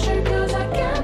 pressure cause I can't